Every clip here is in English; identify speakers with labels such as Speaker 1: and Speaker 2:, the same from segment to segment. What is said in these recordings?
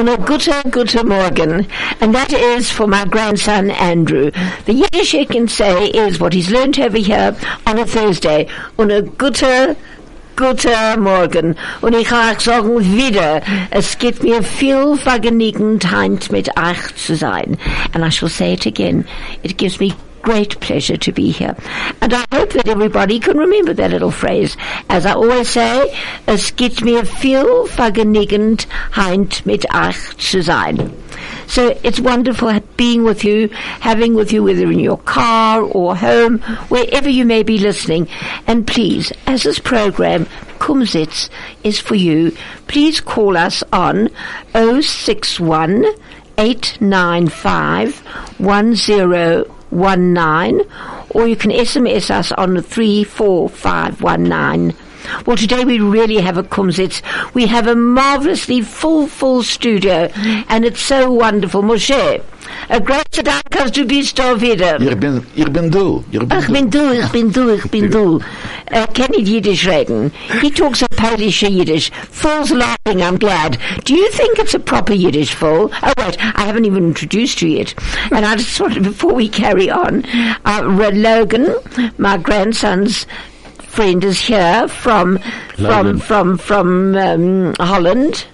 Speaker 1: und a gute, gute Morgen. And that is for my grandson Andrew. The Yiddish he can say is what he's learned over here on a Thursday. Und a gute, guten Morgen. Und ich kann auch sagen wieder, es gibt mir viel Vergnügen, heint mit euch zu sein. And I shall say it again. It gives me great pleasure to be here. And I hope that everybody can remember that little phrase. As I always say, es gibt mir viel Vergnügen, heint mit euch zu sein. So it's wonderful being with you, having with you, whether in your car or home, wherever you may be listening. And please, as this program, Kumzits, is for you, please call us on 061 895 1019 or you can SMS us on 34519. Well, today we really have a Kumzits. We have a marvelously full, full studio, and it's so wonderful. Moshe, a großer Dank, dass du bist da wieder.
Speaker 2: Ich bin, ich bin du. Ich bin
Speaker 1: Ach, bin du, ich bin du, ich bin du. Er kann nicht Yiddish reden. He talks a Polish Yiddish. Phil's laughing, I'm glad. Do you think it's a proper Yiddish, Phil? Oh, wait, I haven't even introduced you yet. And I just wanted, before we carry on, uh, Logan, my grandson's friend is here from from from from um, Holland,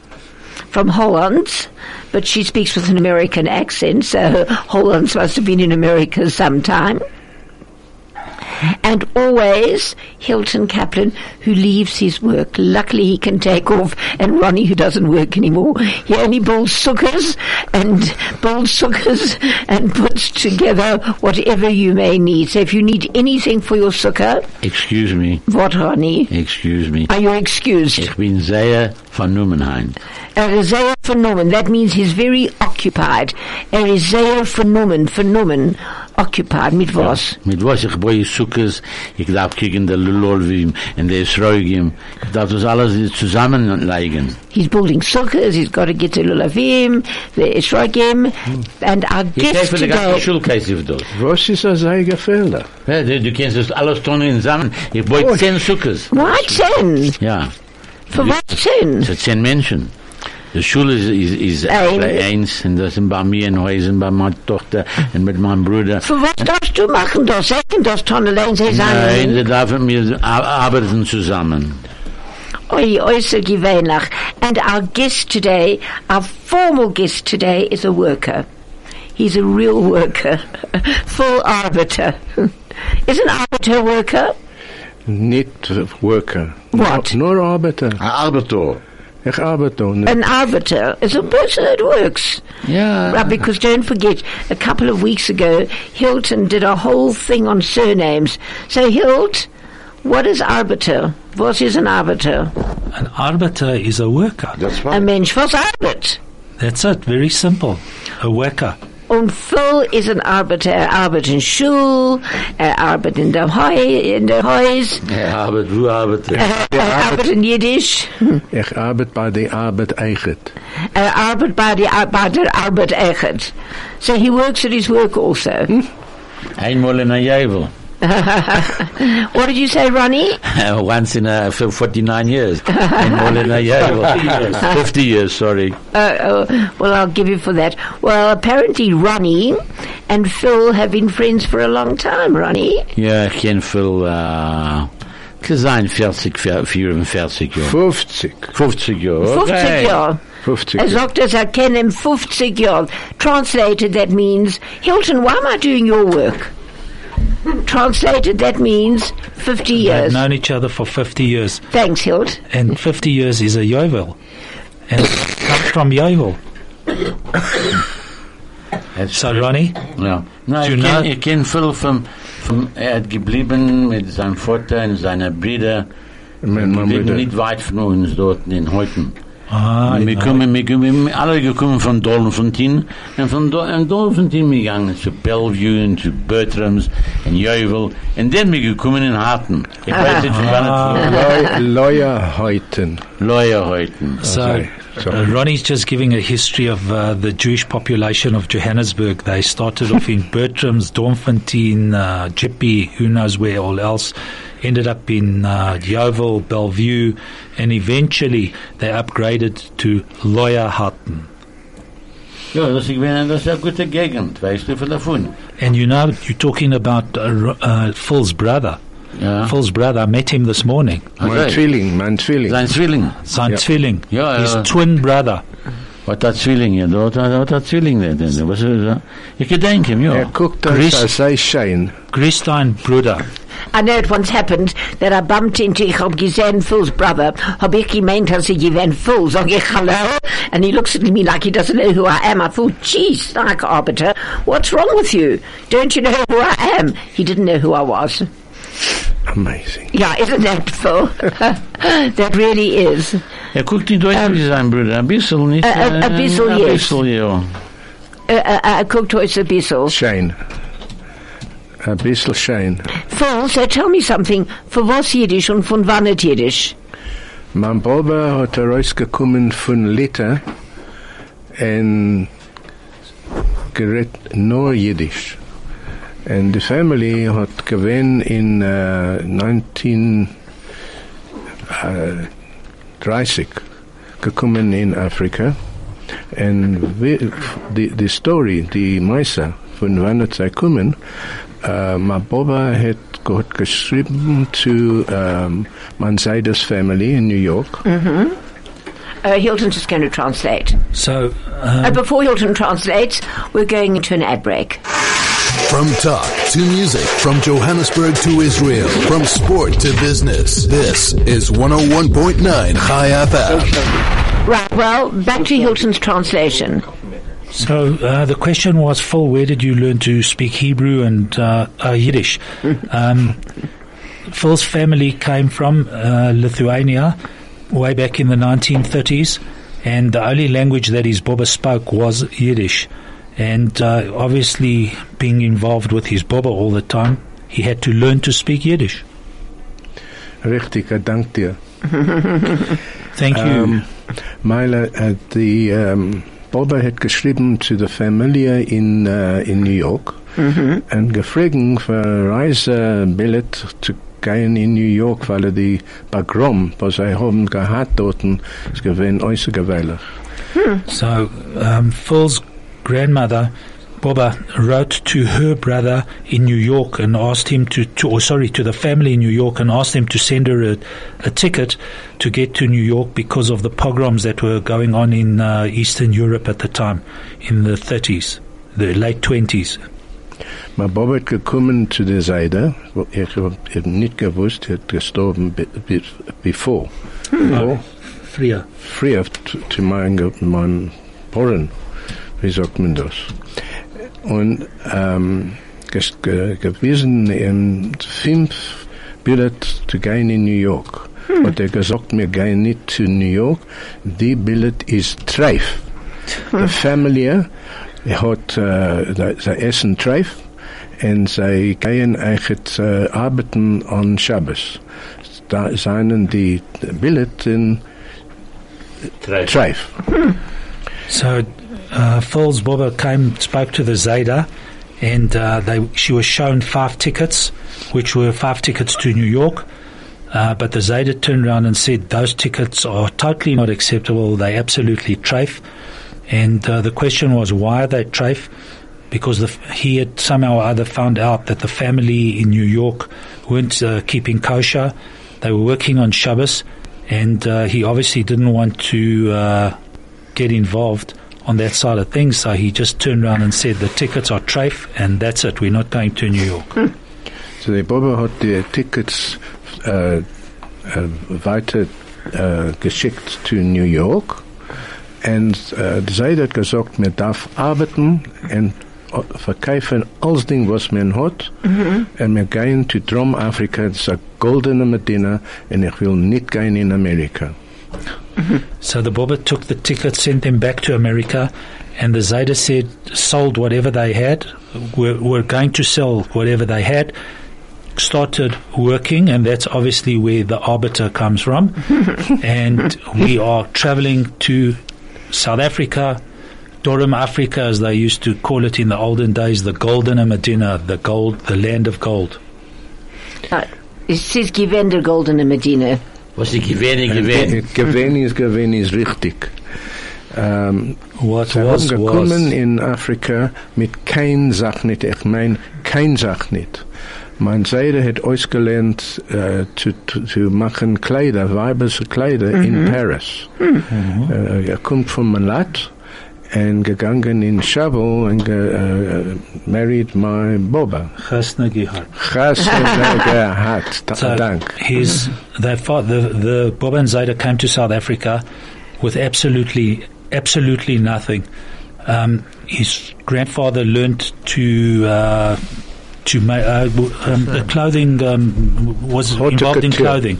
Speaker 1: from Holland, but she speaks with an American accent, so Holland must have been in America sometime. And always Hilton Kaplan, who leaves his work. Luckily, he can take off, and Ronnie, who doesn't work anymore, he only builds suckers and builds suckers and puts together whatever you may need. So, if you need anything for your sucker,
Speaker 2: Excuse me.
Speaker 1: what, Ronnie?
Speaker 2: Excuse me.
Speaker 1: Are you excused?
Speaker 2: Ich bin sehr vernommen.
Speaker 1: Er is sehr vernommen. That means he's very occupied. Er is sehr vernommen, vernommen, occupied. Mit was?
Speaker 2: Mit was ich baue Sukkes, ich darf kicken der Lulolvim und der Sroigim. Ich darf das alles zusammenlegen.
Speaker 1: He's building sukkahs, he's got to get the lulavim, the ishrogim, and our
Speaker 2: Ich
Speaker 1: guest
Speaker 2: kaufe die ganze
Speaker 1: today...
Speaker 2: Schulkäse für das.
Speaker 3: Was ist das eigene Fehler?
Speaker 2: Ja, du, du kannst das alles tun zusammen. Ich baue zehn Sukkes.
Speaker 1: Why ten?
Speaker 2: Ja,
Speaker 1: For what ten?
Speaker 2: für zehn Menschen. Die Schule ist, ist, ist
Speaker 1: Ein.
Speaker 2: eins, und das sind bei mir in Häusern, bei meiner Tochter und mit meinem Bruder.
Speaker 1: For what darfst du machen das? Second das Tonnelein, sie
Speaker 2: Nein,
Speaker 1: sagen,
Speaker 2: da dürfen wir ar- arbeiten zusammen.
Speaker 1: oi, oi, so gewöhnlich. And our guest today, our formal guest today is a worker. He's a real worker. Full arbiter. is an arbiter worker?
Speaker 3: Nicht worker.
Speaker 1: What?
Speaker 3: Nur arbiter.
Speaker 2: Ein Arbeiter.
Speaker 3: Ich arbeite. und-
Speaker 1: An arbiter is a person that works.
Speaker 2: Yeah.
Speaker 1: Right, because don't forget, a couple of weeks ago, Hilton did a whole thing on surnames. So, Hilt, what is arbiter? What is an arbiter?
Speaker 4: An arbiter is a worker.
Speaker 2: That's right.
Speaker 1: A Mensch, was arbeit?
Speaker 4: That's it. Very simple. A worker.
Speaker 1: Und Phil is an arbiter. Er arbeitet in Schule, er arbeitet in der, Heu in der Haus,
Speaker 2: Er arbeitet, wo arbeitet er?
Speaker 1: er, er arbeitet in Jiddisch,
Speaker 3: Ich arbeite bei der Arbeit eigen.
Speaker 1: er arbeitet bei, die, Ar- bei der Arbeit echt. So he works at his work also.
Speaker 2: Einmal in a Jävel.
Speaker 1: what did you say, Ronnie?
Speaker 2: Once in a, 49 years. Einmal in a Jävel. 50 years, sorry.
Speaker 1: Uh, uh, well, I'll give you for that. Well, apparently Ronnie and Phil have been friends for a long time, Ronnie.
Speaker 2: Ja, ich kenn viel, äh, kann sein 40, 44 Jahre.
Speaker 3: 50.
Speaker 2: 50 Jahre.
Speaker 1: 50
Speaker 2: okay.
Speaker 1: Jahre.
Speaker 3: 50.
Speaker 1: As long as I can him 50 Jahre. Translated, that means, Hilton, why am I doing your work? Translated, that means 50 years.
Speaker 4: They've known each other for 50 years.
Speaker 1: Thanks, Hilt.
Speaker 4: And 50 years is a Yovel. And it comes from Yovel.
Speaker 2: That's
Speaker 4: So, Ronnie,
Speaker 2: Ja. Nein,
Speaker 4: Do
Speaker 2: ich
Speaker 4: you
Speaker 2: kenn,
Speaker 4: know-
Speaker 2: ich kenn viel vom, vom, er hat geblieben mit seinem Vater und seiner Brüder.
Speaker 3: Mein- mein
Speaker 2: Die sind
Speaker 3: Bruder.
Speaker 2: nicht weit von uns dort in Heuten.
Speaker 4: Ah,
Speaker 2: wir
Speaker 4: no.
Speaker 2: kommen, wir kommen, wir alle gekommen von Doornfontein und von Do und Doornfontein wir gegangen zu Bellevue und zu Bertrams und Yeoville und dann wir gekommen in Harten. Ich weiß nicht, von wann es
Speaker 3: Lawyer heute.
Speaker 2: Lawyer Heuten.
Speaker 4: So,
Speaker 3: Sorry, sorry.
Speaker 4: uh, Ronnie's just giving a history of uh, the Jewish population of Johannesburg. They started off in Bertram's, Doornfontein, uh, Jeppe, who knows where all else. Ended up in uh, Yeoville, Bellevue, and eventually they upgraded to Lower Houghton.
Speaker 2: Ja, das ich meine, das ist eine gute Gegend, weißt du, von davon.
Speaker 4: And you know, you're talking about uh, Ro- uh, Phil's brother.
Speaker 2: Ja.
Speaker 4: Phil's brother, I met him this morning.
Speaker 3: Mein
Speaker 2: Okay.
Speaker 3: Zwilling, mein Zwilling.
Speaker 2: Sein Zwilling.
Speaker 4: Sein
Speaker 3: Ja.
Speaker 4: Zwilling.
Speaker 2: Ja,
Speaker 4: His
Speaker 2: ja.
Speaker 4: twin brother.
Speaker 2: Wat dat Zwilling, ja, dat dat dat Zwilling, dat dat was er. Ik gedenk hem,
Speaker 3: Er
Speaker 2: ja.
Speaker 3: guckt uns
Speaker 4: Chris-
Speaker 3: als sei Schein.
Speaker 4: Christine Bruder.
Speaker 1: I know it once happened that I bumped into, ich hab gesehen Phil's brother, hab ich gemeint, als ich gewesen Phil, sag hello, and he looks at me like he doesn't know who I am. I thought, geez, like Arbiter, what's wrong with you? Don't you know who I am? He didn't know who I was.
Speaker 3: Amazing.
Speaker 1: Yeah, isn't that Phil? that really is.
Speaker 2: Er guckt nicht deutlich wie sein Bruder, ein bisschen, nicht?
Speaker 1: Ein bisschen,
Speaker 2: Ein
Speaker 1: yes.
Speaker 2: bisschen, ja.
Speaker 1: Uh, uh, uh, guckt euch ein bisschen.
Speaker 3: Schein. Ein bisschen Schein.
Speaker 1: Phil, so tell me something, für was Jiddisch und von wann nicht Jiddisch?
Speaker 3: Mein Bruder hat herausgekommen von Liter und gerät nur Jiddisch. Und die Family hat gewinn in äh, 1930 gekommen in Afrika. Und die, die Story, die Meister von wann sie kommen, äh, mein Papa hat, hat geschrieben zu ähm, mein Family in New York.
Speaker 1: Uh, Hilton's just going to translate.
Speaker 4: So,
Speaker 1: Uh,
Speaker 4: um,
Speaker 1: before Hilton translates, we're going into an ad break.
Speaker 5: From talk to music, from Johannesburg to Israel, from sport to business. This is 101.9 Chai FM.
Speaker 1: Right, well, back to Hilton's translation.
Speaker 4: So uh, the question was, Phil, where did you learn to speak Hebrew and uh, uh, Yiddish? Um, Phil's family came from uh, Lithuania way back in the 1930s, and the only language that his Baba spoke was Yiddish. And uh, obviously, being involved with his Baba all the time, he had to learn to speak Yiddish.
Speaker 3: Richtig, ik dank dir.
Speaker 4: Thank you.
Speaker 3: Um, Meile, uh, die um, Boba hat geschrieben zu der Familie in, uh, in New York und gefragt für Reisebillett zu gehen in New York, weil er die Pogrom, was sie haben gehabt dort, ist gewesen äußergewöhnlich.
Speaker 4: So, um, Phil's grandmother, Boba, wrote to her brother in New York and asked him to, to or sorry, to the family in New York and asked them to send her a, a ticket to get to New York because of the pogroms that were going on in uh, Eastern Europe at the time, in the 30s, the late 20s.
Speaker 3: Maar Bob hat gekommen zu der Seite, wo ich hab eben nicht gewusst, er hat gestorben be, be, before. Before?
Speaker 4: Früher.
Speaker 3: früher zu, meinen, Porren, wie sagt man das? Und ähm, gewesen in fünf Billett zu gehen in New York. Hat er gesagt, wir gehen nicht zu New York, die Billett ist Treif. Die Familie hat, äh, sie essen Treif und sie gehen eigentlich äh, arbeiten an Shabbos. Da seien die Billett in Treif.
Speaker 4: So uh, Phil's came, spoke to the Zeta, and uh, they, she was shown five tickets, which were five tickets to New York. Uh, but the Zeta turned around and said those tickets are totally not acceptable. They absolutely trafe. And uh, the question was why are they trafe? Because the, he had somehow or other found out that the family in New York weren't uh, keeping kosher. They were working on Shabbos, and uh, he obviously didn't want to uh, get involved on that side of things. So he just turned around and said the tickets are trafe, and that's it. We're not going to New York. Hmm.
Speaker 3: So der Bobber hat die Tickets uh, uh, äh, äh, weiter äh, uh, geschickt zu New York und äh, sie hat gesagt, man darf arbeiten und verkaufen alles Ding, was man hat und wir gehen zu Drum-Afrika, das ist eine goldene Medina und ich will nicht gehen in Amerika.
Speaker 4: So the Bobber took the tickets, sent them back to America, and the Zeta said sold whatever they had, were, were going to sell whatever they had, started working, and that's obviously where the arbiter comes from. and we are traveling to South Africa, Durham, Africa, as they used to call it in the olden days, the Golden Medina, the gold, the land of gold.
Speaker 1: Uh, it says Gewende Goldene Medina.
Speaker 2: Was die gewähne gewähne.
Speaker 3: Gewinn ist, gewinn ist richtig. Ähm,
Speaker 4: What
Speaker 3: Sie
Speaker 4: was,
Speaker 3: haben
Speaker 4: was.
Speaker 3: gekommen in Afrika mit kein Sach nicht. Ich mein, kein Sach nicht. Mein Seide hat ausgelernt äh, zu, zu, machen Kleider, weibliche Kleider in Paris. Äh, er kommt von Malat und gegangen in Chavel and ge, äh, married my Boba.
Speaker 4: Chasna Gihar.
Speaker 3: Gehabt.
Speaker 4: So
Speaker 3: Dank.
Speaker 4: his their fa- the the Bob and Zayda came to South Africa with absolutely absolutely nothing. Um, his grandfather learned to uh, to make uh, w- um, the clothing um, was
Speaker 3: Haute
Speaker 4: involved in clothing,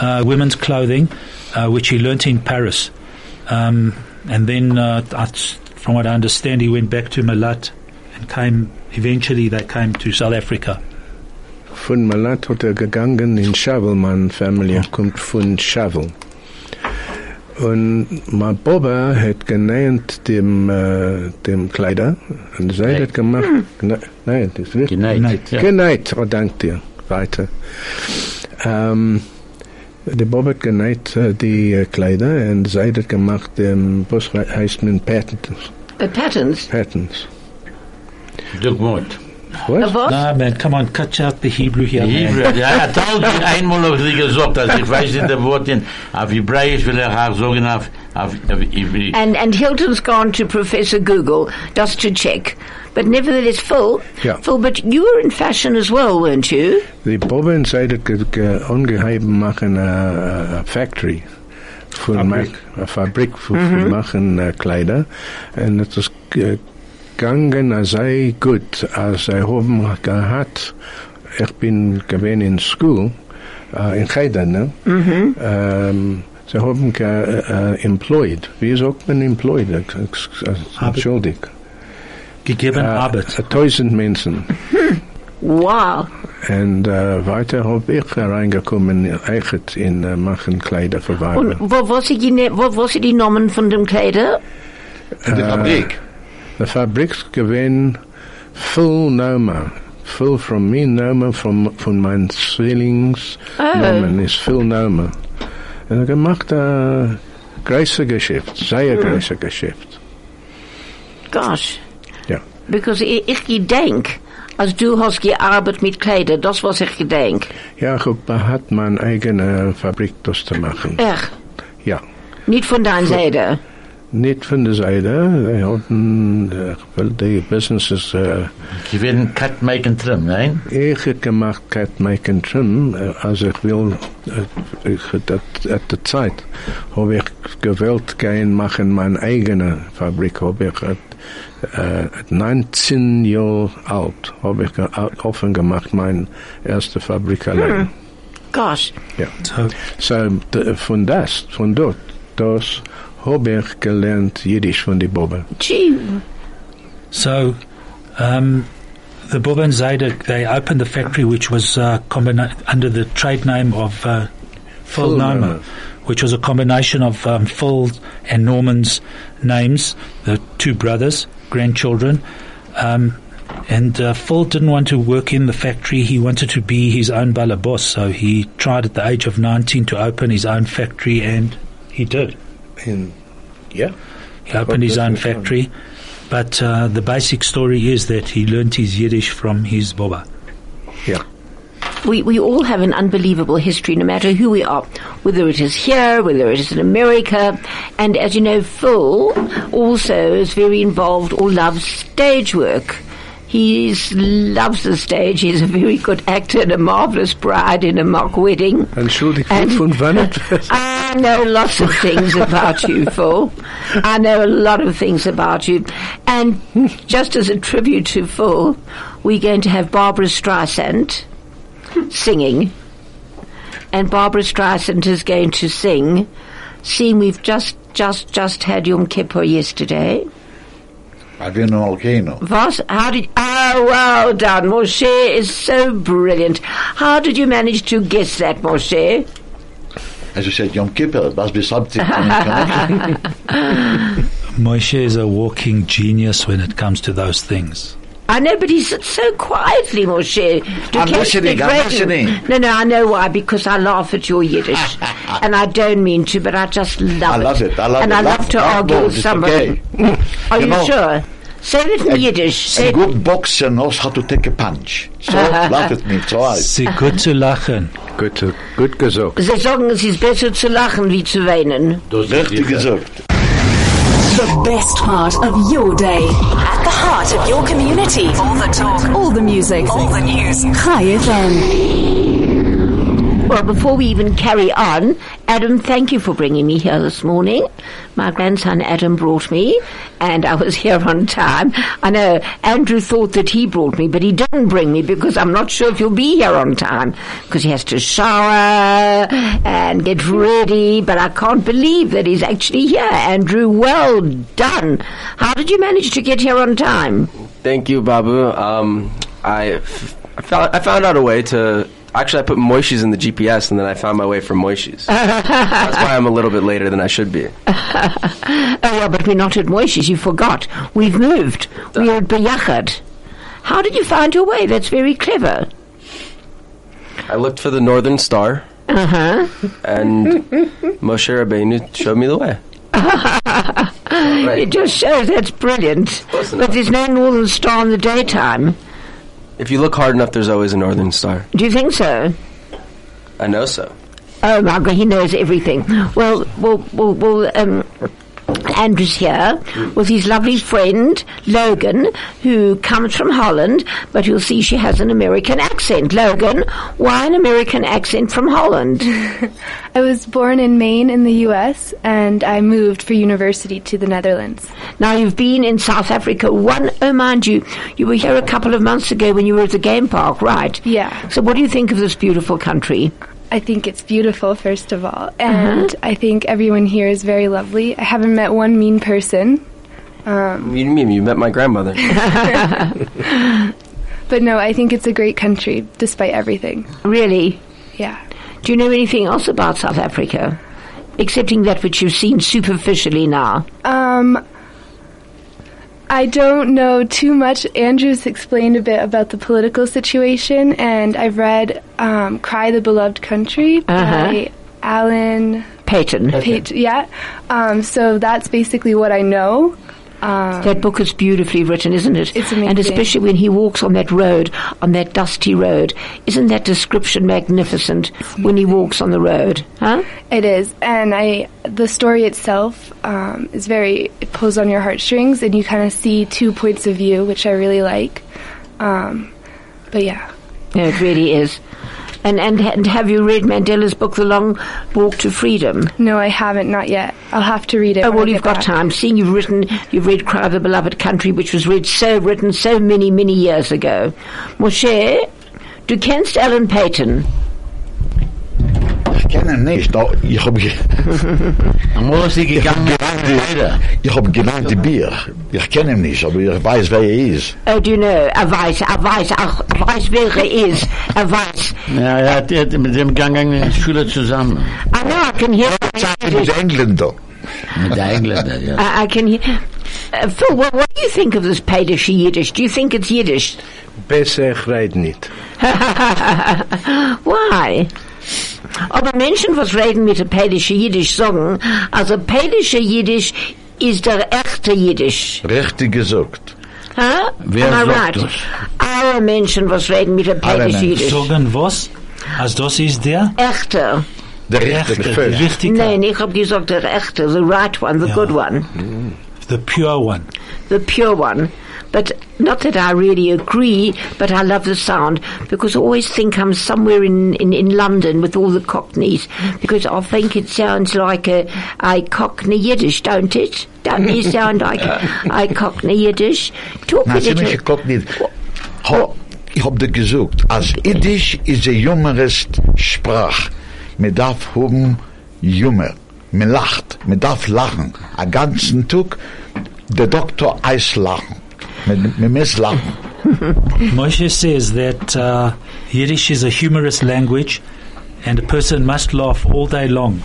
Speaker 4: uh, women's clothing, uh, which he learnt in Paris, um, and then uh, I- from what I understand, he went back to Malat and came. Eventually, they came to South Africa.
Speaker 3: Von Malat hat er gegangen in Chavel, meine Familie kommt von Chavel. Und mein Boba hat genäht dem, äh, dem Kleider und sie hat gemacht, ne, nein, das ist richtig.
Speaker 2: Geneigt. Ja.
Speaker 3: Genäht, oh dank dir, weiter. Ähm, der Bob hat genäht äh, die äh, Kleider und sie hat gemacht, dem, was heißt man, Patents.
Speaker 1: The patterns.
Speaker 3: Patents.
Speaker 2: Look what.
Speaker 3: Was?
Speaker 1: What?
Speaker 4: Nah, man, come on, cut out the Hebrew here, man.
Speaker 2: Hebrew, ja, tausend einmal habe ich gesagt, also ich weiß nicht der Wort in, auf Hebräisch will er auch sagen, auf, auf, auf Hebräisch.
Speaker 1: And, and Hilton's gone to Professor Google just to check. But nevertheless, Phil,
Speaker 3: Yeah.
Speaker 1: Phil, but you were in fashion as well, weren't you?
Speaker 3: Die Boba und sie hat ge, ge, machen eine uh, factory für
Speaker 2: Fabrik.
Speaker 3: Eine Fabrik für, für machen äh, Kleider und es ist ge- gegangen sei gut als sie haben gehabt ich bin gewesen in school äh, in Geiden ne ähm, sie haben ge, äh, employed wie sagt man employed Ex- ex- äh, entschuldigt
Speaker 4: Gegeben
Speaker 3: äh,
Speaker 4: Arbeit.
Speaker 3: tausend Menschen
Speaker 1: Wow.
Speaker 3: En uh, weiter habe ich reingekommen, echt in uh, machen Kleider für Weiber.
Speaker 1: Und wo, was sie, gene- wo, was sie die Namen von dem Kleider?
Speaker 6: In de fabriek.
Speaker 3: De fabriek gewin full Noma. Full from me Noma, from, von mein Zwillings
Speaker 1: Oh.
Speaker 3: Nomen is full Noma. En ik gemacht een große Geschäft, sehr große Geschäft.
Speaker 1: Gosh.
Speaker 3: Ja.
Speaker 1: Because ich, ich gedenk, als du hast gearbeitet mit Kleider, das was ich gedenk.
Speaker 3: Ja, ich hat mijn eigene Fabrik das zu machen.
Speaker 1: Echt.
Speaker 3: Ja.
Speaker 1: Nicht von deiner Seite.
Speaker 3: Niet van de zijde. We hadden, uh, wel, die businesses, uh,
Speaker 2: Sie werden Cut, Make and Trim, nein?
Speaker 3: Ich heb gemacht Cat Make and Trim, äh, als ich will, äh, ich, dat, at der Zeit, habe ich gewollt gehen machen meine eigene Fabrik, habe ich äh, äh, 19 Jahre alt, habe ich ge- offen gemacht, meine erste Fabrik allein.
Speaker 1: Gosh.
Speaker 3: Ja.
Speaker 4: So,
Speaker 3: So, d- von das, von dort, das habe ich gelernt Jiddisch von die Bobbe.
Speaker 1: Gee.
Speaker 4: so um, the Boba and Zayda, they opened the factory which was uh, under the trade name of uh, Phil
Speaker 3: Phil
Speaker 4: Noma,
Speaker 3: Noma.
Speaker 4: which was a combination of um, Phil and Norman's names, the two brothers, grandchildren. Um, and uh, Phil didn't want to work in the factory. He wanted to be his own boss. So he tried at the age of 19 to open his own factory, and he did.
Speaker 3: In, ja?
Speaker 4: He opened his own
Speaker 3: that's fine.
Speaker 4: factory, but uh, the basic story is that he learnt his Yiddish from his Boba.
Speaker 3: Ja.
Speaker 1: We, we all have an unbelievable history, no matter who we are, whether it is here, whether it is in America. And as you know, Phil also is very involved or loves stage work. He loves the stage. He's a very good actor and a marvelous bride in a mock wedding.
Speaker 3: Entschuldigt,
Speaker 1: And-
Speaker 3: von wann het
Speaker 1: I know lots of things about you, Phil. I know a lot of things about you. And just as a tribute to Phil, we're going to have Barbra Streisand singing. And Barbra Streisand is going to sing, seeing we've just, just, just had Yom Kippur yesterday.
Speaker 6: I've been an volcano.
Speaker 1: Was? How did, oh, well done. Moshe is so brilliant. How did you manage to guess that, Moshe?
Speaker 6: As you said, Yom Kippur, it must be something.
Speaker 4: Moshe is a walking genius when it comes to those things.
Speaker 1: I know, but he sits so quietly, Moshe. Du
Speaker 6: I'm
Speaker 1: kennst
Speaker 6: listening,
Speaker 1: nicht
Speaker 6: I'm listening.
Speaker 1: No, no, I know why, because I laugh at your Yiddish. and I don't mean to, but I just love it.
Speaker 6: I love it. I love
Speaker 1: and
Speaker 6: it.
Speaker 1: I
Speaker 6: Laugh-
Speaker 1: love to
Speaker 6: laugh
Speaker 1: argue with somebody.
Speaker 6: okay.
Speaker 1: Are
Speaker 6: You
Speaker 1: you,
Speaker 6: know-
Speaker 1: sure? Say it in Yiddish. Say
Speaker 6: A good boxer knows how to take a punch. So, laugh at me, so I.
Speaker 4: Sie gut zu lachen.
Speaker 3: Gut, äh, gut gesagt.
Speaker 1: Sie sagen, es ist besser zu lachen, wie zu weinen.
Speaker 2: Das ist
Speaker 6: Richtig gesagt.
Speaker 7: The best part of your day. At the heart of your community. All the talk. All the music. All the news. Chai FM.
Speaker 1: Well, before we even carry on, Adam, thank you for bringing me here this morning. My grandson Adam brought me, and I was here on time. I know Andrew thought that he brought me, but he didn't bring me because I'm not sure if he'll be here on time because he has to shower and get ready. But I can't believe that he's actually here. Andrew, well done. How did you manage to get here on time?
Speaker 8: Thank you, Babu. Um, I, f- I found I found out a way to. Actually, I put Moishes in the GPS, and then I found my way from Moishes. That's why I'm a little bit later than I should be.
Speaker 1: Oh, yeah, but we're not at Moishes. You forgot. We've moved. We're at Beyachad. How did you find your way? That's very clever.
Speaker 8: I looked for the Northern Star,
Speaker 1: Uh huh.
Speaker 8: and Moshe Rabbeinu showed me the way.
Speaker 1: It just shows that's brilliant.
Speaker 8: Close
Speaker 1: But there's no northern star in the daytime.
Speaker 8: If you look hard enough, there's always a Northern Star.
Speaker 1: Do you think so?
Speaker 8: I know so.
Speaker 1: Oh my God, he knows everything. Well, well, well, well um, Andrew's here with his lovely friend Logan, who comes from Holland, but you'll see she has an American accent. Logan, why an American accent from Holland?
Speaker 9: I was born in Maine in the US and I moved for university to the Netherlands.
Speaker 1: Now you've been in South Africa. One, oh mind you, you were here a couple of months ago when you were at the game park, right?
Speaker 9: Yeah.
Speaker 1: So what do you think of this beautiful country?
Speaker 9: I think it's beautiful, first of all, and I think everyone here is very lovely. I haven't met one mean person,
Speaker 8: You mean you met my grandmother?
Speaker 9: but no, I think it's a great country despite everything.
Speaker 1: Really?
Speaker 9: Yeah.
Speaker 1: Do you know anything else about South Africa? Excepting that which you've seen superficially now.
Speaker 9: Um, I don't know too much. Andrew's explained a bit about the political situation, and I've read um, "Cry the Beloved Country" by Alan
Speaker 1: Paton.
Speaker 9: Pate. Yeah. Um, so that's basically what I know. Um,
Speaker 1: That book is beautifully written, isn't it?
Speaker 9: It's amazing.
Speaker 1: And especially when he walks on that road, on that dusty road. Isn't that description magnificent when he walks on the road? Huh?
Speaker 9: It is, and I the story itself um, is very it pulls on your heartstrings, and you kind of see two points of view, which I really like. Um, but yeah,
Speaker 1: No, it really is. And, and and have you read Mandela's book, The Long Walk to Freedom?
Speaker 9: no, I haven't, not yet. I'll have to read it.
Speaker 1: Oh well, you've got
Speaker 9: back.
Speaker 1: time. Seeing you've written, you've read "Cry of the Beloved Country," which was read so written so many many years ago. Moshe, du kennst Alan Paton?
Speaker 6: Ich kenne ihn nicht. Ich habe
Speaker 2: Einmal ist gegangen weiter.
Speaker 6: ich hab gelernt die Bier. Ich kenne ihn nicht, aber ich weiß, wer er ist.
Speaker 1: Oh, do you know? Er weiß, er weiß, ach, er weiß, wer er ist. Er weiß.
Speaker 2: Ja, er hat, er hat mit dem gegangen Schule zusammen.
Speaker 1: I know, I can hear.
Speaker 6: Mit den Engländer.
Speaker 2: Mit der Engländer, ja.
Speaker 1: I, I can hear. Uh, Phil, what, what do you think of this Polish Yiddish? Do you think it's Yiddish?
Speaker 3: Besser ich rede nicht.
Speaker 1: Why? Aber Menschen, was reden mit der polnische Jiddisch sagen, also polnische Jiddisch ist der echte Jiddisch.
Speaker 6: Richtig gesagt.
Speaker 1: Huh?
Speaker 2: Wer
Speaker 1: I
Speaker 2: sagt
Speaker 1: right?
Speaker 2: das?
Speaker 1: Alle Menschen, was reden mit
Speaker 6: Menschen.
Speaker 1: Jiddisch.
Speaker 4: Sagen was? Als das ist der?
Speaker 1: Echte.
Speaker 6: Der
Speaker 4: Echte, der richtige.
Speaker 1: Nein, ich hab gesagt der echte, the right one, the
Speaker 4: Ja.
Speaker 1: good one,
Speaker 4: The pure one.
Speaker 1: the pure one. But not that I really agree, but I love the sound because I always think I'm somewhere in, in, in London with all the cockneys because I think it sounds like a, a cockney Yiddish, don't it? Don't you sound like a cockney Yiddish? Talk
Speaker 6: Na,
Speaker 1: a little.
Speaker 6: nicht. Ho, ich hab dir gesagt, als Yiddish ist ein humorist Sprach. Man darf haben Humor. Man lacht. Man darf lachen. Einen ganzen Tag, der Doktor Eis lachen. Man, man muss lachen.
Speaker 4: Moshe says that uh, Yiddish is a humorous language and a person must laugh all day long.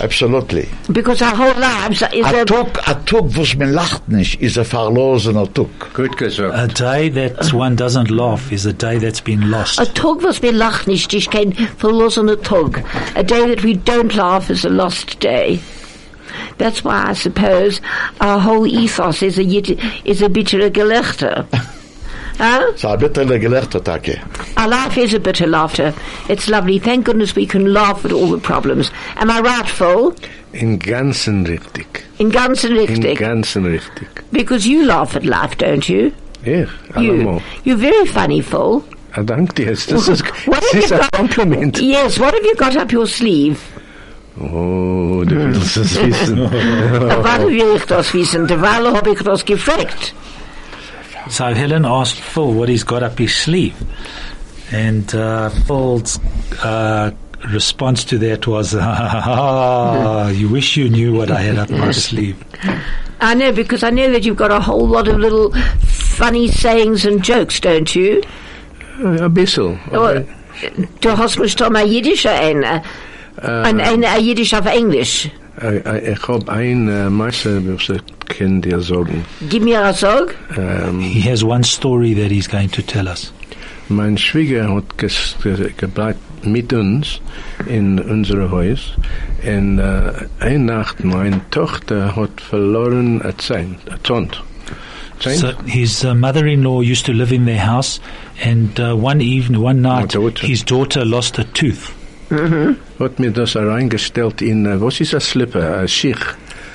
Speaker 6: Absolutely.
Speaker 1: because our whole lives is
Speaker 6: A
Speaker 1: a,
Speaker 6: Tug, a Tug, was man lacht nicht, ist a verlosener Tug.
Speaker 3: Gut gesagt.
Speaker 4: A day that one doesn't laugh is a day that's been lost.
Speaker 1: a tug was wir lachen nicht, ist kein verlosener Tug. A day that we don't laugh is a lost day. That's why I suppose our whole ethos is a yit- is a bittere Gelächter. huh?
Speaker 6: So a bitterle gelehrter Tage.
Speaker 1: Our life is a bitter laughter. It's lovely. Thank goodness we can laugh at all the problems. Am I right, Phil?
Speaker 3: In ganzen richtig.
Speaker 1: In ganzen richtig.
Speaker 3: In ganzen richtig.
Speaker 1: Because you laugh at life, don't you?
Speaker 3: Ja,
Speaker 1: You. You're very funny, Phil.
Speaker 3: Ah, das ist,
Speaker 1: What
Speaker 3: das
Speaker 1: have
Speaker 3: ist
Speaker 1: got-
Speaker 3: Kompliment.
Speaker 1: Yes, what have you got up your sleeve?
Speaker 3: Oh, du willst es wissen.
Speaker 1: Wann will ich das wissen? Derweil habe ich das gefragt.
Speaker 4: So Helen asked Phil what he's got up his sleeve, and uh, Phil's uh, response to that was, "Ah, "You wish you knew what I had up my sleeve."
Speaker 1: I know, because I know that you've got a whole lot of little funny sayings and jokes, don't you?
Speaker 3: Ein bisschen.
Speaker 1: Oh, du hast mich da mal Jiddisch ein, ein, ein, ein Jiddisch auf Englisch.
Speaker 3: Äh, äh, Ich hab ein Meister, was ich kann dir sagen.
Speaker 1: Gib mir a Sog.
Speaker 3: Ähm,
Speaker 4: He has one story that he's going to tell us.
Speaker 3: Mein Schwieger hat ges, ge, gebleibt mit uns in unserem Haus. Und äh, eine Nacht, meine Tochter hat verloren ein Zahn, ein Zahn. Zahn?
Speaker 4: So his uh, mother-in-law used to live in their house, and uh, one evening, one night,
Speaker 3: daughter.
Speaker 4: his daughter lost a tooth.
Speaker 3: Hat mir das reingestellt in, äh, was ist ein Slipper, ein Schich.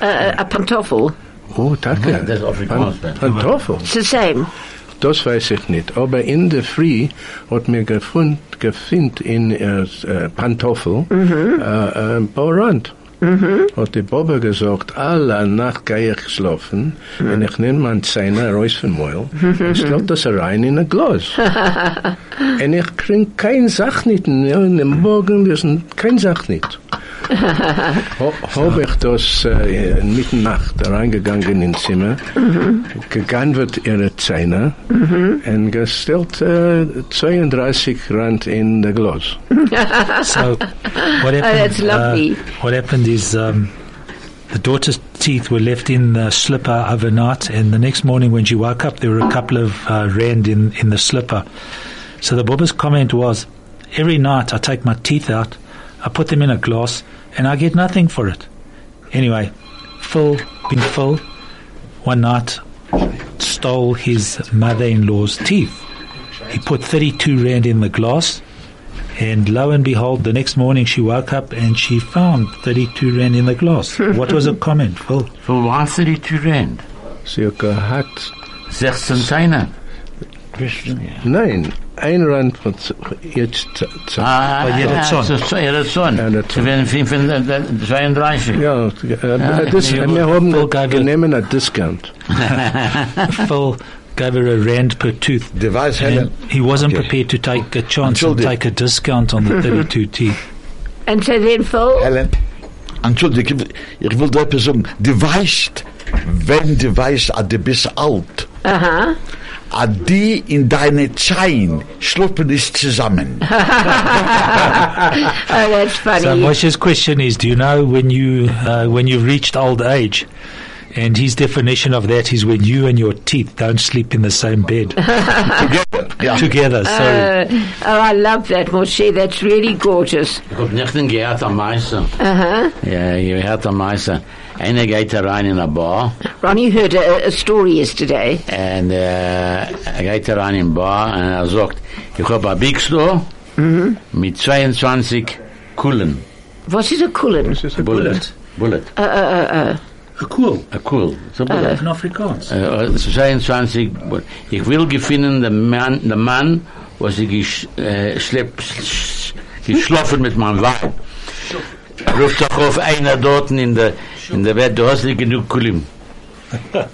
Speaker 1: Uh, a Pantoffel.
Speaker 3: Oh, danke.
Speaker 2: Das ist Afrikaans,
Speaker 3: Pantoffel.
Speaker 1: It's the same.
Speaker 3: Das weiß ich nicht. Aber in der Früh hat mir gefund, gefunden in äh, äh, Pantoffel äh, äh, ein paar Rand. Hat die Baba gesagt, alle Nacht gehe ich schlafen und ich nehme meine Zähne raus vom Maul und stell das rein in ein Glas. und ich krieg kein Sach nicht. Ja, in dem Morgen ist kein Sach nicht. Habe ich das äh, mitten Nacht reingegangen ins Zimmer, gegangen wird ihre Zähne und gestellt äh, 32 Rand in der Glas.
Speaker 4: So what happened?
Speaker 1: that's lovely.
Speaker 4: Uh, what happened is um, the daughter's teeth were left in the slipper overnight, and the next morning when she woke up, there were a couple of uh, rand in in the slipper. So the Bobba's comment was, every night I take my teeth out, I put them in a glass, and I get nothing for it. Anyway, Phil, being Phil, one night stole his mother-in-law's teeth. He put 32 rand in the glass, and lo and behold, the next morning she woke up and she found 32 rand in the glass. what was her comment, Phil?
Speaker 2: For was 32 Rand?
Speaker 3: Sie hat,
Speaker 2: 16 Zähne.
Speaker 3: Nein, ein Rand von z- jetzt z- z-
Speaker 2: Ah,
Speaker 4: Bei jeder Zahn.
Speaker 2: so- so- jeder Zahn.
Speaker 3: Ja, der
Speaker 2: Sie
Speaker 3: Zahn.
Speaker 2: werden 32.
Speaker 3: ja, das,
Speaker 4: Ja,
Speaker 3: wir haben
Speaker 4: Phil gave it-
Speaker 3: genommen einen Discount.
Speaker 4: Phil gave her a rand per tooth.
Speaker 6: Die weiß Helen.
Speaker 4: And he wasn't
Speaker 6: Okay.
Speaker 4: prepared to take a chance and take a discount on the 32 teeth.
Speaker 1: And so then, Phil,
Speaker 6: Helen, Entschuldigung, ich will da etwas sagen. Du weißt, wenn du weißt, du bist alt,
Speaker 1: uh-huh.
Speaker 6: Ah, die in deine Zein schluppen ist zusammen.
Speaker 1: Oh, that's funny.
Speaker 4: So Moshe's question is, do you know when you uh, when you've reached old age? And his definition of that is when you and your teeth don't sleep in the same bed
Speaker 6: ja.
Speaker 4: together. Sorry.
Speaker 1: Uh, oh, I love that, Moshe. That's really gorgeous.
Speaker 2: Ich hab nicht den gehört am Meister.
Speaker 1: Uh-huh.
Speaker 2: Ja, ich hört am Meister. Einer geht da rein in a Bar
Speaker 1: Ronnie you heard a, a story yesterday.
Speaker 2: und äh, er geht da rein in a Bar and er sagt, ich hab ein Big Store mit 22 Kullen.
Speaker 1: What is a Kullen?
Speaker 2: Bullet. Bullet.
Speaker 1: Uh, uh, uh, uh.
Speaker 4: A cool.
Speaker 2: A Kull. So Bullet.
Speaker 4: In Afrikaans.
Speaker 2: Äh, 22 Bullet. Ich will gefunden den Mann, den Mann, was ich gesch, äh, schlepp, sch, geschlafen mit meinem Weib. Ruft doch auf einer dort in der, in der Bett, du hast nicht genug Kulim.
Speaker 1: Oh,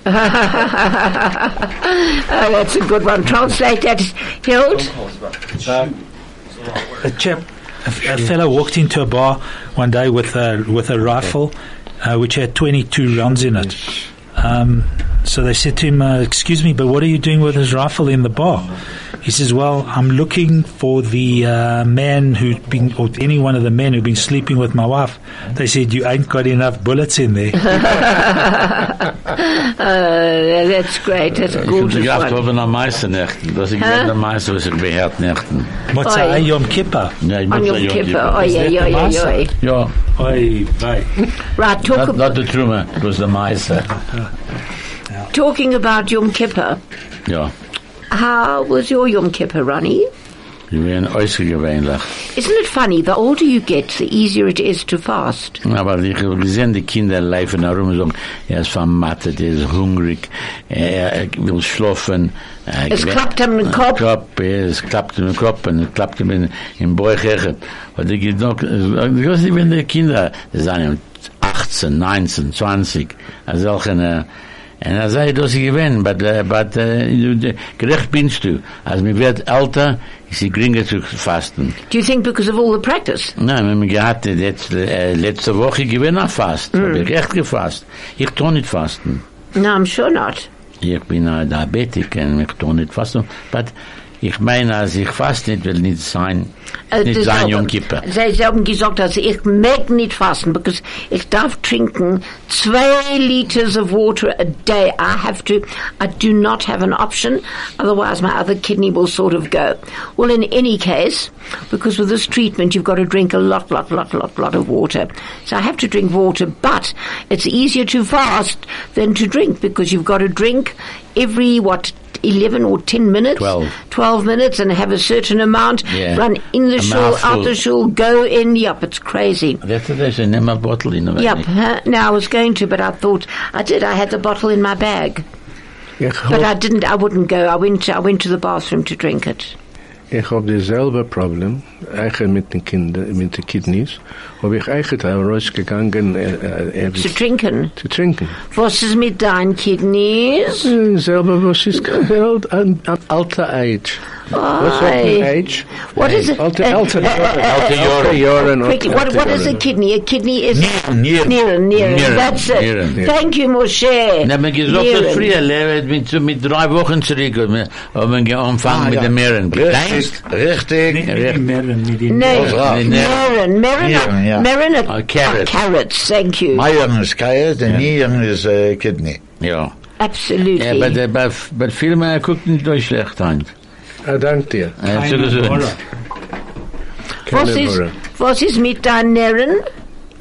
Speaker 1: that's a good one. Translate that, Hild.
Speaker 4: A chap, a, a fellow walked into a bar one day with a with a rifle, uh, which had 22 rounds in it. Um, so they said to him, uh, "Excuse me, but what are you doing with his rifle in the bar?" He says, "Well, I'm looking for the uh, man who's been, or any one of the men who've been sleeping with my wife." They said, "You ain't got enough bullets in there."
Speaker 1: Uh, that's great. That's a
Speaker 2: Ich habe
Speaker 1: gorgeous
Speaker 2: gedacht,
Speaker 1: one.
Speaker 2: haben am meisten Nächten. Das ist
Speaker 1: Hä?
Speaker 2: der meiste, was ich behärt Nächten.
Speaker 4: Motzai
Speaker 1: Oi.
Speaker 4: Yom Kippur.
Speaker 2: Ja, ich
Speaker 1: On
Speaker 2: muss
Speaker 1: Yom
Speaker 2: sagen,
Speaker 1: Kippur. Oi,
Speaker 4: Is that
Speaker 1: oi,
Speaker 4: the
Speaker 1: oi, oi,
Speaker 4: Masa?
Speaker 1: oi.
Speaker 2: Ja,
Speaker 4: Oi, vey.
Speaker 1: Right, talk,
Speaker 2: not, not the Truma, it was the meiste.
Speaker 1: talking about Yom Kippur.
Speaker 2: Ja,
Speaker 1: How was your Yom Kippur, Ronnie?
Speaker 2: die werden äußergewöhnlich.
Speaker 1: Isn't it funny? The older you get, the easier it is to fast.
Speaker 2: Aber ich habe gesehen, die Kinder laufen herum und sagen, er ist vermattet, er ist hungrig, er, will schlafen. Er
Speaker 1: Es klappt ihm im Kopf.
Speaker 2: Kopf, es klappt ihm im Kopf und es klappt ihm in, im Bäuchchen. Und ich noch, ich weiß nicht, wenn die Kinder, die sind 18, 19, 20, also solche, äh, und er sagt, dass ich gewinne, but, uh, but uh, du- du- gerecht binst du. Als mir wird älter, ist sie geringer zu fasten.
Speaker 1: Do you think because of all the practice?
Speaker 2: Nein, wir haben gehabt, letzte, äh, letzte Woche gewinne fast. Hab ich echt gefasst. Ich tu nicht fasten.
Speaker 1: No, I'm sure not.
Speaker 2: Ich bin ein Diabetiker und ich tu nicht fasten. But ich meine, als ich fast nicht will nicht sein,
Speaker 1: Äh,
Speaker 2: nicht sein Yom Kippur.
Speaker 1: Sie haben gesagt, also ich mag nicht fasten, because ich darf trinken zwei liters of water a day. I have to, I do not have an option, otherwise my other kidney will sort of go. Well, in any case, because with this treatment you've got to drink a lot, lot, lot, lot, lot of water. So I have to drink water, but it's easier to fast than to drink because you've got to drink every, what, 11 or 10 minutes?
Speaker 2: Twelve.
Speaker 1: 12 minutes and have a certain amount,
Speaker 2: Yeah.
Speaker 1: run in the shul, out the shul, go in. Yep, it's crazy.
Speaker 2: That's name a bottle in a
Speaker 1: Yep. huh? Now I was going to, but I thought I did. I had the bottle in my bag, but I didn't. I wouldn't go. I went. I went to the bathroom to drink it.
Speaker 3: Ich hab dieselbe Problem, eigen mit den Kindern, mit den Kidneys, hab ich eigen rausgegangen, äh, äh,
Speaker 1: To
Speaker 3: äh,
Speaker 1: trinken.
Speaker 3: zu trinken.
Speaker 1: Was ist mit deinen Kidneys?
Speaker 3: Äh, Selber, was ist alt, an, an alter Age. Was sagt
Speaker 1: Oi.
Speaker 3: Age?
Speaker 1: What is it?
Speaker 3: Alter,
Speaker 1: Uh,
Speaker 3: alter,
Speaker 1: uh, uh,
Speaker 3: alter Jahren. Jahren.
Speaker 1: Quickly, what, what is a kidney? A kidney is
Speaker 2: Nieren, Nieren.
Speaker 1: Nieren, Nieren.
Speaker 2: Nieren,
Speaker 1: That's it.
Speaker 2: Nieren.
Speaker 1: Thank you, Moshe.
Speaker 2: Na, man gesagt,
Speaker 1: Nieren.
Speaker 2: das früher, lebt mit, so mit drei Wochen zurück, und wir haben wir angefangen
Speaker 6: Ah,
Speaker 2: mit
Speaker 6: ja.
Speaker 2: den Meeren.
Speaker 6: Richtig, richtig.
Speaker 4: Nicht mit den Meeren, mit den
Speaker 1: No,
Speaker 6: Ozra.
Speaker 1: Marin, Marin,
Speaker 6: Nieren, ja.
Speaker 1: Marin, are-
Speaker 2: Oh, carrots.
Speaker 1: carrots. Thank you.
Speaker 6: Mijn is carrot en nieren is uh, kidney.
Speaker 2: Ja.
Speaker 1: Absolutely.
Speaker 2: Ja, aber, aber, aber viel mehr guckt nicht durch schlecht an.
Speaker 3: Ah, dank dir.
Speaker 2: Er hat so
Speaker 4: Keine
Speaker 2: gesagt.
Speaker 4: Horror.
Speaker 1: was
Speaker 3: Keine
Speaker 1: ist,
Speaker 3: Horror.
Speaker 1: was ist mit deinen Nieren?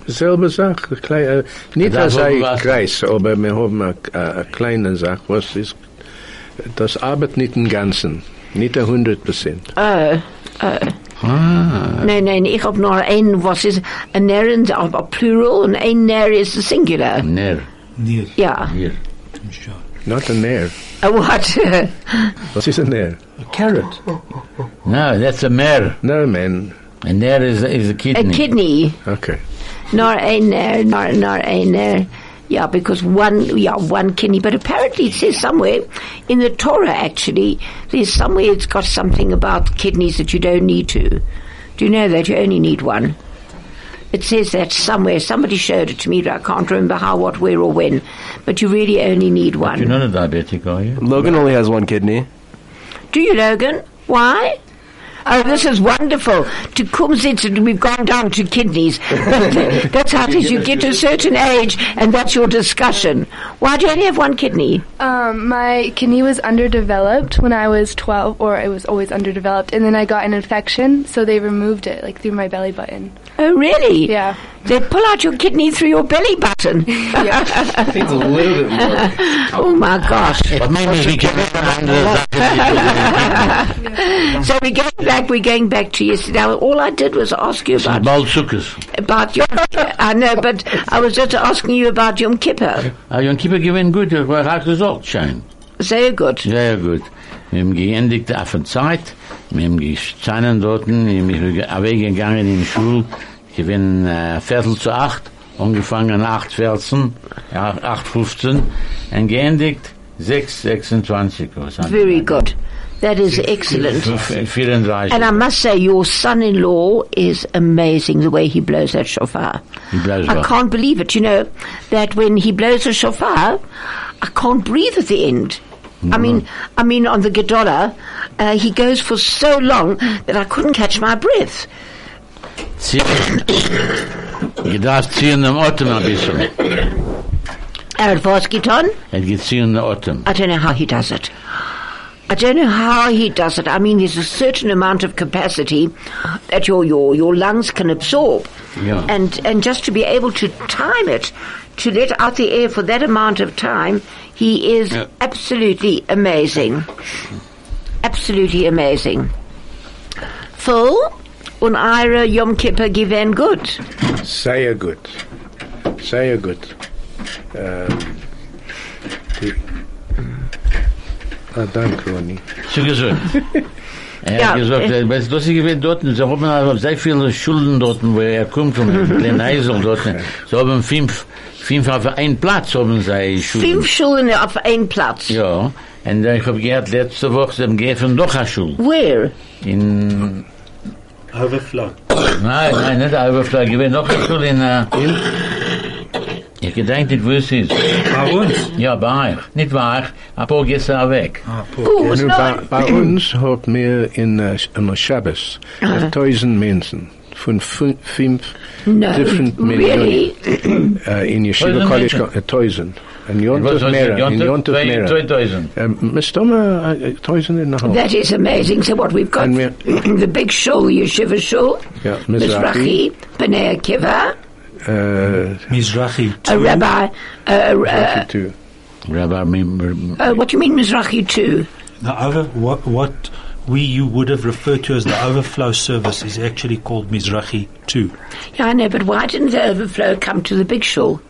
Speaker 3: Selbe Sache. Klei, äh, nicht
Speaker 2: Da
Speaker 3: als
Speaker 2: haben
Speaker 3: ein
Speaker 2: wir was.
Speaker 3: Kreis, aber wir haben eine, eine kleine Sache. Was ist, das arbeitet nicht im Ganzen. Nicht a 100 Prozent.
Speaker 1: Oh, oh.
Speaker 2: Ah.
Speaker 1: Nee, nee, ich hab nur ein, was ist, ein Nieren, aber plural, und ein Nier ist a singular.
Speaker 2: Nee,
Speaker 4: Nier.
Speaker 1: Ja.
Speaker 2: hier.
Speaker 3: Not a nair.
Speaker 1: Oh, what?
Speaker 3: Was ist ein A
Speaker 4: Carrot.
Speaker 2: No, that's a mare.
Speaker 3: No, man.
Speaker 2: And there is, is a
Speaker 1: a
Speaker 2: kidney.
Speaker 1: A kidney.
Speaker 3: Okay.
Speaker 1: Nor a Nier, nor, nor a Nier. Yeah, because one, yeah, one kidney. But apparently it says somewhere in the Torah, actually, there's somewhere it's got something about kidneys that you don't need to. Do you know that you only need one? It says that somewhere. Somebody showed it to me, but I can't remember how, what, where, or when. But you really only need one.
Speaker 2: You're not a diabetic, are you?
Speaker 8: Logan only has one kidney.
Speaker 1: Do you, Logan? Why? Oh, this is wonderful. To come sit and we've gone down to kidneys. That's how it is. You get to a certain age and that's your discussion. Why do you only have one kidney?
Speaker 9: Um, my kidney was underdeveloped when I was 12, or it was always underdeveloped, and then I got an infection, so they removed it, like through my belly button.
Speaker 1: Oh, really?
Speaker 9: Yeah.
Speaker 1: They pull out your kidney through your belly button.
Speaker 8: I think it's a little bit more.
Speaker 1: oh my gosh.
Speaker 2: But maybe we can
Speaker 1: So we're going back, we're going back to yesterday. Now, all I did was ask you about,
Speaker 2: Bald Sukkers.
Speaker 1: about Yom I know, but I was just asking you about Yom Kippur.
Speaker 2: Ah, Yom Kippur gewinnt gut, ich war auch gesagt, schein.
Speaker 1: Sehr gut.
Speaker 2: Sehr gut. Wir haben geendigt auf der Zeit, wir haben gestanden dort, wir haben weggegangen in die Schule, ich bin äh, Viertel zu acht, angefangen acht 14, ja, acht 15, und geendigt sechs 26. was
Speaker 1: Very
Speaker 2: wir?
Speaker 1: good. That is excellent. And I must say, your son-in-law is amazing the way he blows that shofar.
Speaker 2: He blows
Speaker 1: I can't believe it. You know that when he blows a shofar, I can't breathe at the end. I mean, I mean on the Gedola, uh, he goes for so long that I couldn't catch my breath.
Speaker 2: Zieh- Je darfst ziehen im Atem ein bisschen.
Speaker 1: And what's get on?
Speaker 2: Er geht ziehen den Atem.
Speaker 1: I don't know how he does it. I don't know how he does it. I mean, there's a certain amount of capacity that your your, your lungs can absorb,
Speaker 2: Yeah.
Speaker 1: and and just to be able to time it, to let out the air for that amount of time, he is
Speaker 2: Yeah.
Speaker 1: absolutely amazing. Absolutely amazing. Phil, und eure Yom Kippur gewesen gut.
Speaker 3: Sehr gut. Sehr gut. Ähm, die, ah, danke, Ronny.
Speaker 2: Zu gesagt. Er
Speaker 1: Ja,
Speaker 2: hat gesagt,
Speaker 1: äh,
Speaker 2: was ich gewinnt dort? Sie haben aber sehr viele Schulden dort, wo er kommt, von den Eisel dort. Sie haben fünf, fünf auf einen Platz haben sie Schulden.
Speaker 1: Fünf Schulen auf einen Platz.
Speaker 2: Ja. Und ich habe gehört, letzte Woche, sie haben gegeben doch eine Schule.
Speaker 1: Where?
Speaker 2: In,
Speaker 4: Overflow.
Speaker 2: nein, nein, nicht Overflow, ich gewinnt noch Schule in, äh, ich gedenke nicht, wo es ist.
Speaker 4: Bei uns.
Speaker 2: Ja, bei euch. Nicht bei euch, ein paar gestern weg.
Speaker 4: Ah,
Speaker 1: Gut,
Speaker 3: bei, bei uns hat mir in uh, am Shabbos uh, tausend Menschen von fün- fünf
Speaker 1: No,
Speaker 3: different
Speaker 1: really?
Speaker 3: uh, in Yeshiva College,
Speaker 2: Menschen?
Speaker 3: uh, tausend. And
Speaker 2: Was
Speaker 3: Yontef
Speaker 2: was
Speaker 3: Mera, in
Speaker 2: Jontef?
Speaker 3: Yontef Mera.
Speaker 2: 2000.
Speaker 3: Mr. Tomer, uh, tausend and.
Speaker 1: That is amazing. So what we've got,
Speaker 3: And we-
Speaker 1: the big show, Yeshiva shul,
Speaker 3: Yeah,
Speaker 1: Mizrahi, Bnei Akiva,
Speaker 3: Uh,
Speaker 4: Mizrahi.
Speaker 1: a rabbi, uh, uh,
Speaker 3: too.
Speaker 2: Rabbi, Mim-
Speaker 1: uh, what do you mean Mizrahi too?
Speaker 4: The over, what, what we you would have referred to as the overflow service is actually called Mizrahi 2
Speaker 1: Yeah, I know, but why didn't the overflow come to the big shul?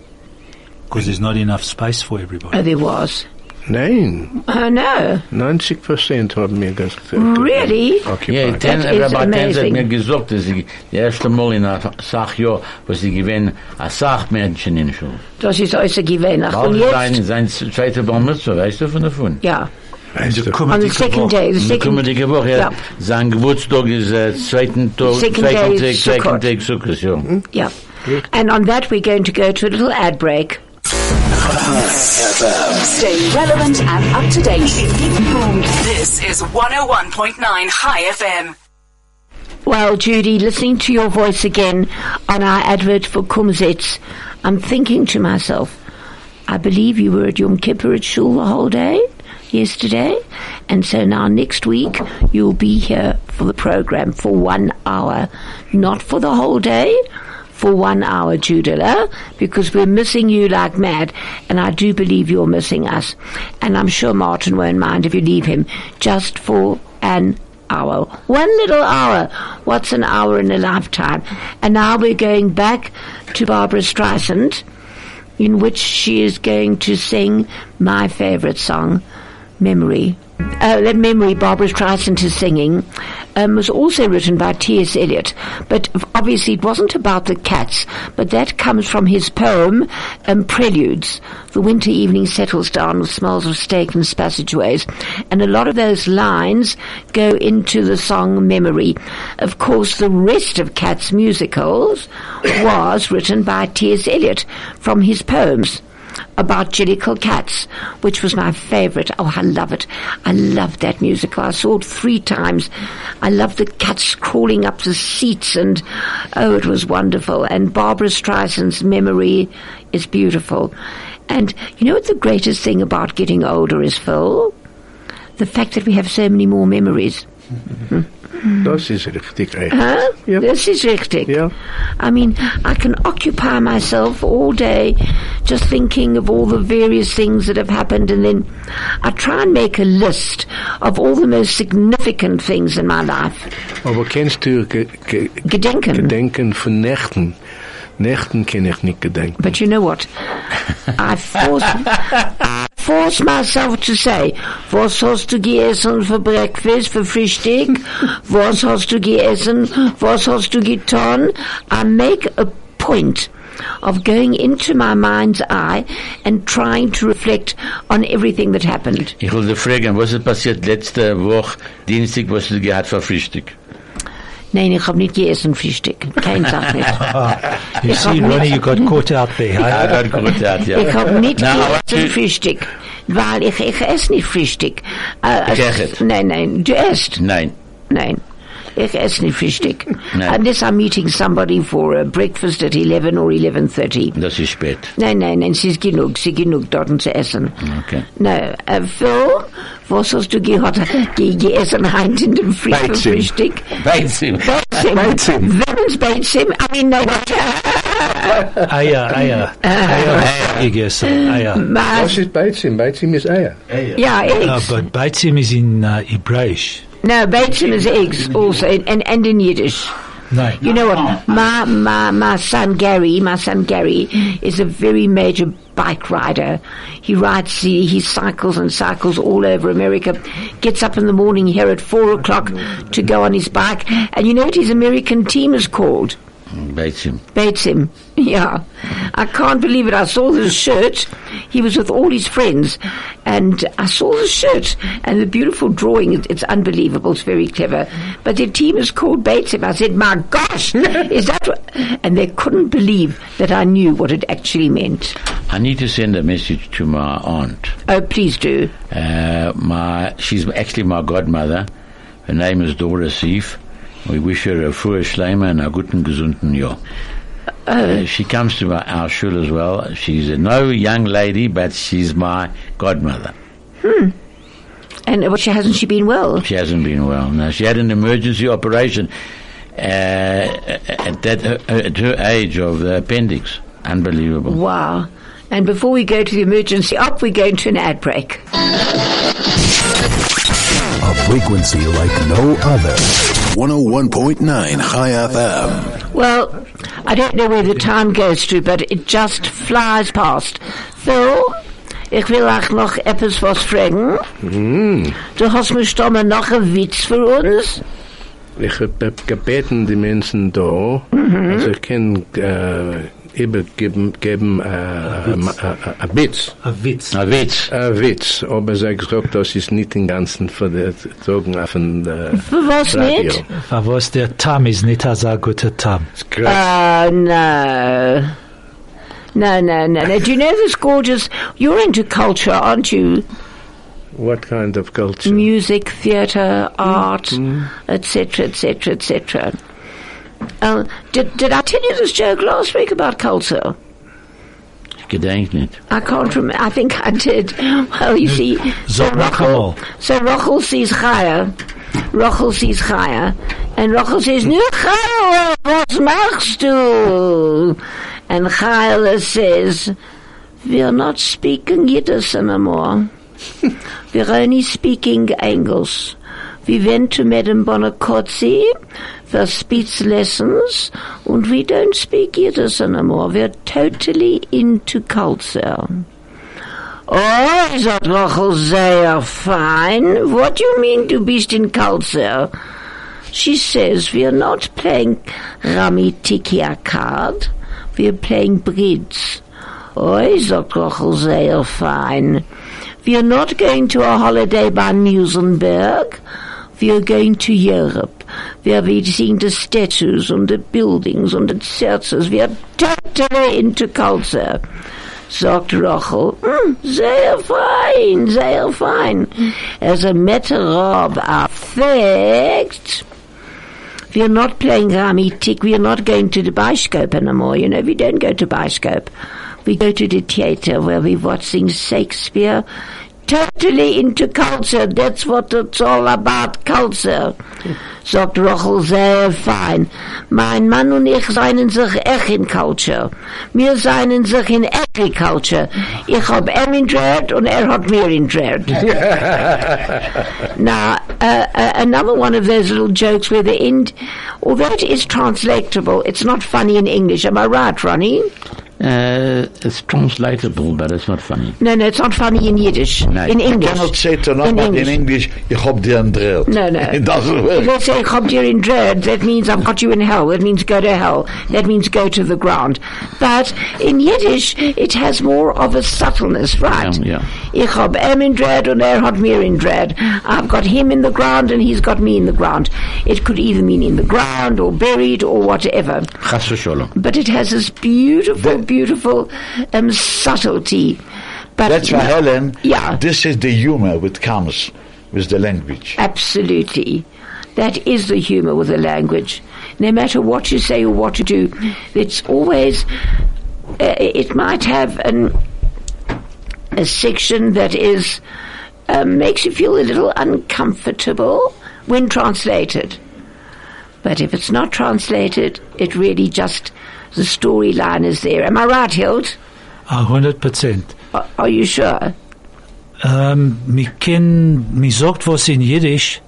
Speaker 4: Because there's not enough space for everybody.
Speaker 1: Oh, there was.
Speaker 3: Nein,
Speaker 1: Oh, no.
Speaker 3: 90% haben mir ges
Speaker 1: Really?
Speaker 2: Ja, ten,
Speaker 1: That is
Speaker 2: Rabbi Tenz hat
Speaker 1: amazing.
Speaker 2: mir gesagt, dass sie, die erste Mal in einer Sachjahr, wo sie gewinnen, a Sachmenschen in Schule.
Speaker 1: Das ist äußerst gewesen. Und
Speaker 2: Bald sein, sein zweiter Bar Mitzvah, weißt du von davon?
Speaker 1: Ja.
Speaker 3: Weißt du,
Speaker 1: On the second day, the
Speaker 2: Wir kommen
Speaker 1: second,
Speaker 2: die Woche, ja.
Speaker 1: Ja.
Speaker 2: Sein Geburtstag ist äh, zweiten Tag,
Speaker 1: Second
Speaker 2: zweiten
Speaker 1: day
Speaker 2: Tag, zweiten Tag Sukkot, ja.
Speaker 1: yeah. And on that, we're going to go to a little ad break.
Speaker 7: Stay relevant and up to date. This is 101.9 Chai FM.
Speaker 1: Well, Judy, listening to your voice again on our advert for Kumzits, I'm thinking to myself, I believe you were at Yom Kippur at Shul the whole day yesterday, and so now next week you'll be here for the program for one hour, not for the whole day, for one hour, Judila, because we're missing you like mad, and I do believe you're missing us. And I'm sure Martin won't mind if you leave him just for an hour. One little hour. What's an hour in a lifetime? And now we're going back to Barbra Streisand, in which she is going to sing my favorite song, Memory. Uh, that memory Barbra Streisand is singing um, was also written by T.S. Eliot, but obviously it wasn't about the cats, but that comes from his poem um, Preludes. The winter evening settles down with smells of steak and passageways, and a lot of those lines go into the song Memory. Of course, the rest of Cats musicals was written by T.S. Eliot from his poems about Jellicle Cats, which was my favorite. Oh, I love it. I love that musical. I saw it three times. I love the cats crawling up the seats and, oh, it was wonderful. And Barbra Streisand's memory is beautiful. And you know what the greatest thing about getting older is, Phil? The fact that we have so many more memories. Hmm?
Speaker 3: Das ist richtig.
Speaker 1: Huh?
Speaker 3: Yeah.
Speaker 1: This is richtig.
Speaker 3: Yeah.
Speaker 1: I mean, I can occupy myself all day just thinking of all the various things that have happened and then I try and make a list of all the most significant things in my life.
Speaker 3: Aber kennst du ge, ge,
Speaker 1: Gedenken.
Speaker 3: Gedenken von Nächten? Nächten kann ich nicht gedenken.
Speaker 1: But you know what? I force, force myself to say, was hast du gegessen for Breakfast, für Frühstück? Was hast du gegessen? Was hast du getan? I make a point of going into my mind's eye and trying to reflect on everything that happened.
Speaker 2: Ich will dich fragen, was ist passiert letzte Woche, Dienstag, was du gehabt für Frühstück?
Speaker 1: Nein, ich hab nicht gegessen Frühstück. Kein Sach nicht.
Speaker 4: You see, Ronnie, you got caught out there.
Speaker 2: Ja,
Speaker 4: Huh?
Speaker 2: das gut, ja, ja.
Speaker 1: Ich hab nicht gegessen
Speaker 2: tu-
Speaker 1: Frühstück. weil ich, ich esse nicht Frühstück. Äh,
Speaker 2: Ich esse.
Speaker 1: Nein, nein, du isst.
Speaker 2: Nein.
Speaker 1: Nein. Ich esse nicht Frühstück.
Speaker 2: Nein.
Speaker 1: Unless I'm meeting somebody for a breakfast at 11 or 11.30.
Speaker 2: Das ist spät.
Speaker 1: Nein, nein, nein, es ist genug, es ist genug dort zu essen.
Speaker 2: Okay.
Speaker 1: No, äh, Phil, was hast du gehört, ge gegessen heint in dem Früh
Speaker 6: Beizim.
Speaker 1: Frühstück?
Speaker 2: Beizim.
Speaker 1: Beizim.
Speaker 6: Beizim.
Speaker 1: Wemens Beizim? I mean, no, what?
Speaker 4: Eier, Eier. Eier gegessen, Eier.
Speaker 1: Maar,
Speaker 3: Was ist Beizim? Beizim ist Eier.
Speaker 1: ja,
Speaker 4: Uh,
Speaker 1: eggs.
Speaker 4: but Beitzim is in uh, Hebrewisch.
Speaker 1: No, Beizim is eggs also, and, and, and in Yiddish.
Speaker 4: No.
Speaker 1: You know what? My, my, my son Gary, my son Gary is a very major bike rider. He rides, he, he cycles and cycles all over America. Gets up in the morning here at four o'clock to go on his bike. And you know what his American team is called? Bates him. Yeah. I can't believe it. I saw the shirt. He was with all his friends. And I saw the shirt and the beautiful drawing. It, it's unbelievable. It's very clever. But their team is called Bates him. I said, my gosh, is that what? And they couldn't believe that I knew what it actually meant.
Speaker 2: I need to send a message to my aunt.
Speaker 1: Oh, please do.
Speaker 2: Uh, my, she's actually my godmother. Her name is Dora Sief. We wish her a frohe Schleimer and a guten gesunden Jahr. Uh, she comes to my, our shul as well. She's a no young lady, but she's my godmother. Hmm.
Speaker 1: And uh, she hasn't she been well?
Speaker 2: She hasn't been well. No, she had an emergency operation uh, at that uh, at her age of the appendix. Unbelievable.
Speaker 1: Wow. And before we go to the emergency up, we go into an ad break.
Speaker 5: A frequency like no other. 101.9 Chai FM.
Speaker 1: Well, I don't know where the time goes to, but it just flies past. So, ich will auch noch etwas was mhm. fragen. Du hast mir stammen noch einen Witz für uns?
Speaker 3: Ich habe gebeten die Menschen da, mhm. also ich eh, kann äh, übergeben geben, äh, uh, ein äh, Witz.
Speaker 4: A Witz.
Speaker 2: Na, Witz.
Speaker 3: Ein Witz, aber sie hat gesagt, das ist nicht im Ganzen für die Zogen auf dem äh,
Speaker 1: Für was
Speaker 3: Radio.
Speaker 1: nicht?
Speaker 4: Aber was der Tam ist nicht ein sehr guter Tam.
Speaker 3: It's great.
Speaker 1: Oh, ah, no. No, no, no, no. Do you know this gorgeous... You're into culture, aren't you?
Speaker 3: What kind of culture?
Speaker 1: Music, theatre, art, etc., etc., etc. Uh, did, did I tell you this joke last week about culture?
Speaker 2: Gedenk nicht.
Speaker 1: I can't remember. I think I did. Well, you see, so
Speaker 4: Sag noch einmal.
Speaker 1: Rochel, so Rochel sees Chaya. Rochel sees Chaya. And Rochel says, Nu Chaya, was machst du? And Chaya says, We're not speaking Yiddish anymore. We're only speaking English. We went to Madame Bonacozzi for speech lessons and we don't speak Yiddish anymore. We're totally into culture. Oh, sagt Rochel sehr fine. What do you mean du bist in culture? She says we're not playing Rami Tikia card. We're playing bridge. Oh, sagt Rochel sehr fine. We're not going to a holiday by Muizenberg. We're going to Europe. We're visiting the statues and the buildings and the churches. We're totally into culture. Sagt Rochel, "Mm, sehr fein, sehr fein. As a matter of fact, we're not playing Ramitik. We're not going to the Bioscope anymore. You know, we don't go to Bioscope. We go to the theater where we're watching Shakespeare. Totally into culture. That's what it's all about, culture. Sagt Rochel sehr fein. Mein Mann und ich seien sich echt in culture. Wir seien sich in agriculture. Ich hab ihm in Dread und er hat mir in Dread. Now, uh, uh, another one of those little jokes where the end, although it is translatable, it's not funny in English. Am I right, Ronnie?
Speaker 2: Uh, it's translatable, but it's not funny.
Speaker 1: No, no, it's not funny in Yiddish.
Speaker 2: No.
Speaker 1: In English.
Speaker 6: cannot say to not
Speaker 1: In
Speaker 6: in
Speaker 1: English.
Speaker 6: English, ich hab dir ein Drill.
Speaker 1: No, no.
Speaker 6: It doesn't work.
Speaker 1: If they say "Chob dir in dread," that means I've got you in hell. That means go to hell. That means go to the ground. But in Yiddish, it has more of a subtleness, right?
Speaker 2: Yeah,
Speaker 1: Ich hab em in dread und er hat mir in dread. I've got him in the ground and he's got me in the ground. It could either mean in the ground or buried or whatever.
Speaker 2: Chas v'sholom.
Speaker 1: But it has this beautiful, beautiful um, subtlety. But
Speaker 6: That's why, Helen,
Speaker 1: Yeah.
Speaker 6: this is the humor which comes with the language.
Speaker 1: Absolutely. That is the humor with the language. No matter what you say or what you do, it's always, uh, it might have an, a section that is, um, makes you feel a little uncomfortable when translated. But if it's not translated, it really just, the storyline is there. Am I right, Hild?
Speaker 4: A 100%.
Speaker 1: Are, are you sure?
Speaker 4: Ähm, mi ken, mi sagt was in Jiddisch,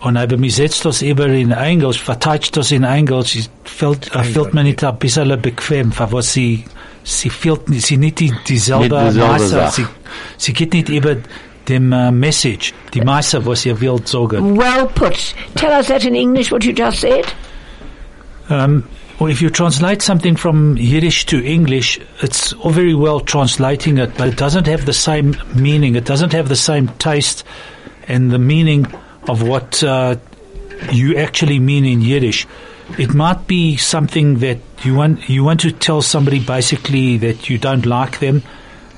Speaker 4: und aber mi setzt das über in Englisch, verteidigt das in Englisch, es fällt, äh, fällt mir nicht ein bisschen bequem, für was sie, sie fehlt, nicht- sie nicht die, dieselbe
Speaker 2: Nicht dieselbe
Speaker 4: Masse,
Speaker 2: Sache.
Speaker 4: sie, sie geht nicht über dem äh, Message, die Masse, was ihr wollt sagen.
Speaker 1: Well put. Tell us that in English, what you just said.
Speaker 4: Um, well, if you translate something from Yiddish to English, it's all very well translating it, but it doesn't have the same meaning. It doesn't have the same taste and the meaning of what uh, you actually mean in Yiddish. It might be something that you want you want to tell somebody basically that you don't like them,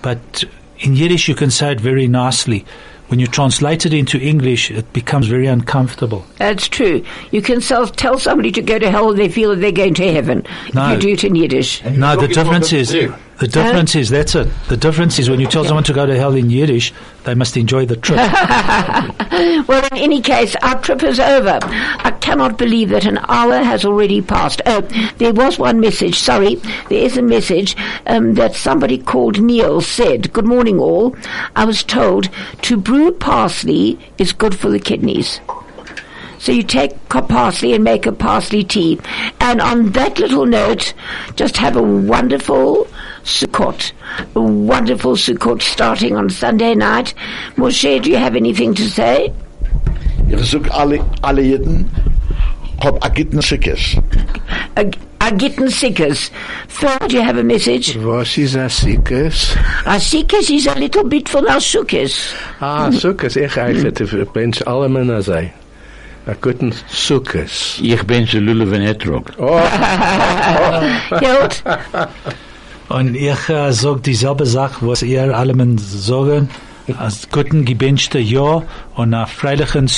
Speaker 4: but in Yiddish you can say it very nicely. When you translate it into English, it becomes very uncomfortable.
Speaker 1: That's true. You can self tell somebody to go to hell and they feel that they're going to heaven.
Speaker 4: No.
Speaker 1: If you do it in Yiddish.
Speaker 4: No, the difference is the difference is that's it. The difference is when you tell someone to go to hell in Yiddish, they must enjoy the trip.
Speaker 1: Well, in any case, our trip is over. I cannot believe that an hour has already passed. Oh, there was one message. Sorry, there is a message um, that somebody called Neil said, Good morning, all. I was told to brew parsley is good for the kidneys. So you take parsley and make a parsley tea. And on that little note, just have a wonderful Sukkot. A wonderful Sukkot starting on Sunday night. Moshe, do you have anything to say?
Speaker 6: Ich such alle, alle Jeden, hab a gitten Sickes.
Speaker 1: A, a gitten sickers. Phil, do you have a message?
Speaker 3: Was is a siekes?
Speaker 1: A sickers is a little bit from our sukkers.
Speaker 3: Ah, sukkes. Ich eigentlich, ich bin alle Männer sei. A guten sukkes.
Speaker 2: Ich bin zu Lulav un Etrog.
Speaker 1: Hilt?
Speaker 4: Und ich äh, sag dieselbe Sache, was ihr alle sagen. Als guten gewünschte Jahr und a freilichen.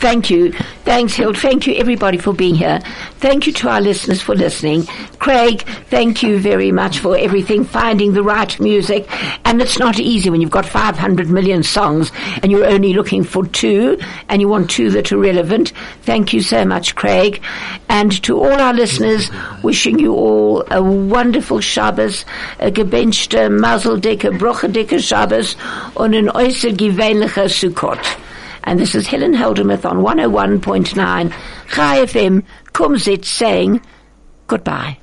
Speaker 1: Thank you. Thanks, Hild. Thank you, everybody, for being here. Thank you to our listeners for listening. Craig, thank you very much for everything, finding the right music. And it's not easy when you've got 500 million songs and you're only looking for two and you want two that are relevant. Thank you so much, Craig. And to all our listeners, wishing you all a wonderful Shabbos, a gebenchte, mazeldicke, brochedicke Shabbos und ein äußerst gewöhnlicher Sukkot. And this is Helen Heldemuth on 101.9 Chai FM, Kumzits saying goodbye.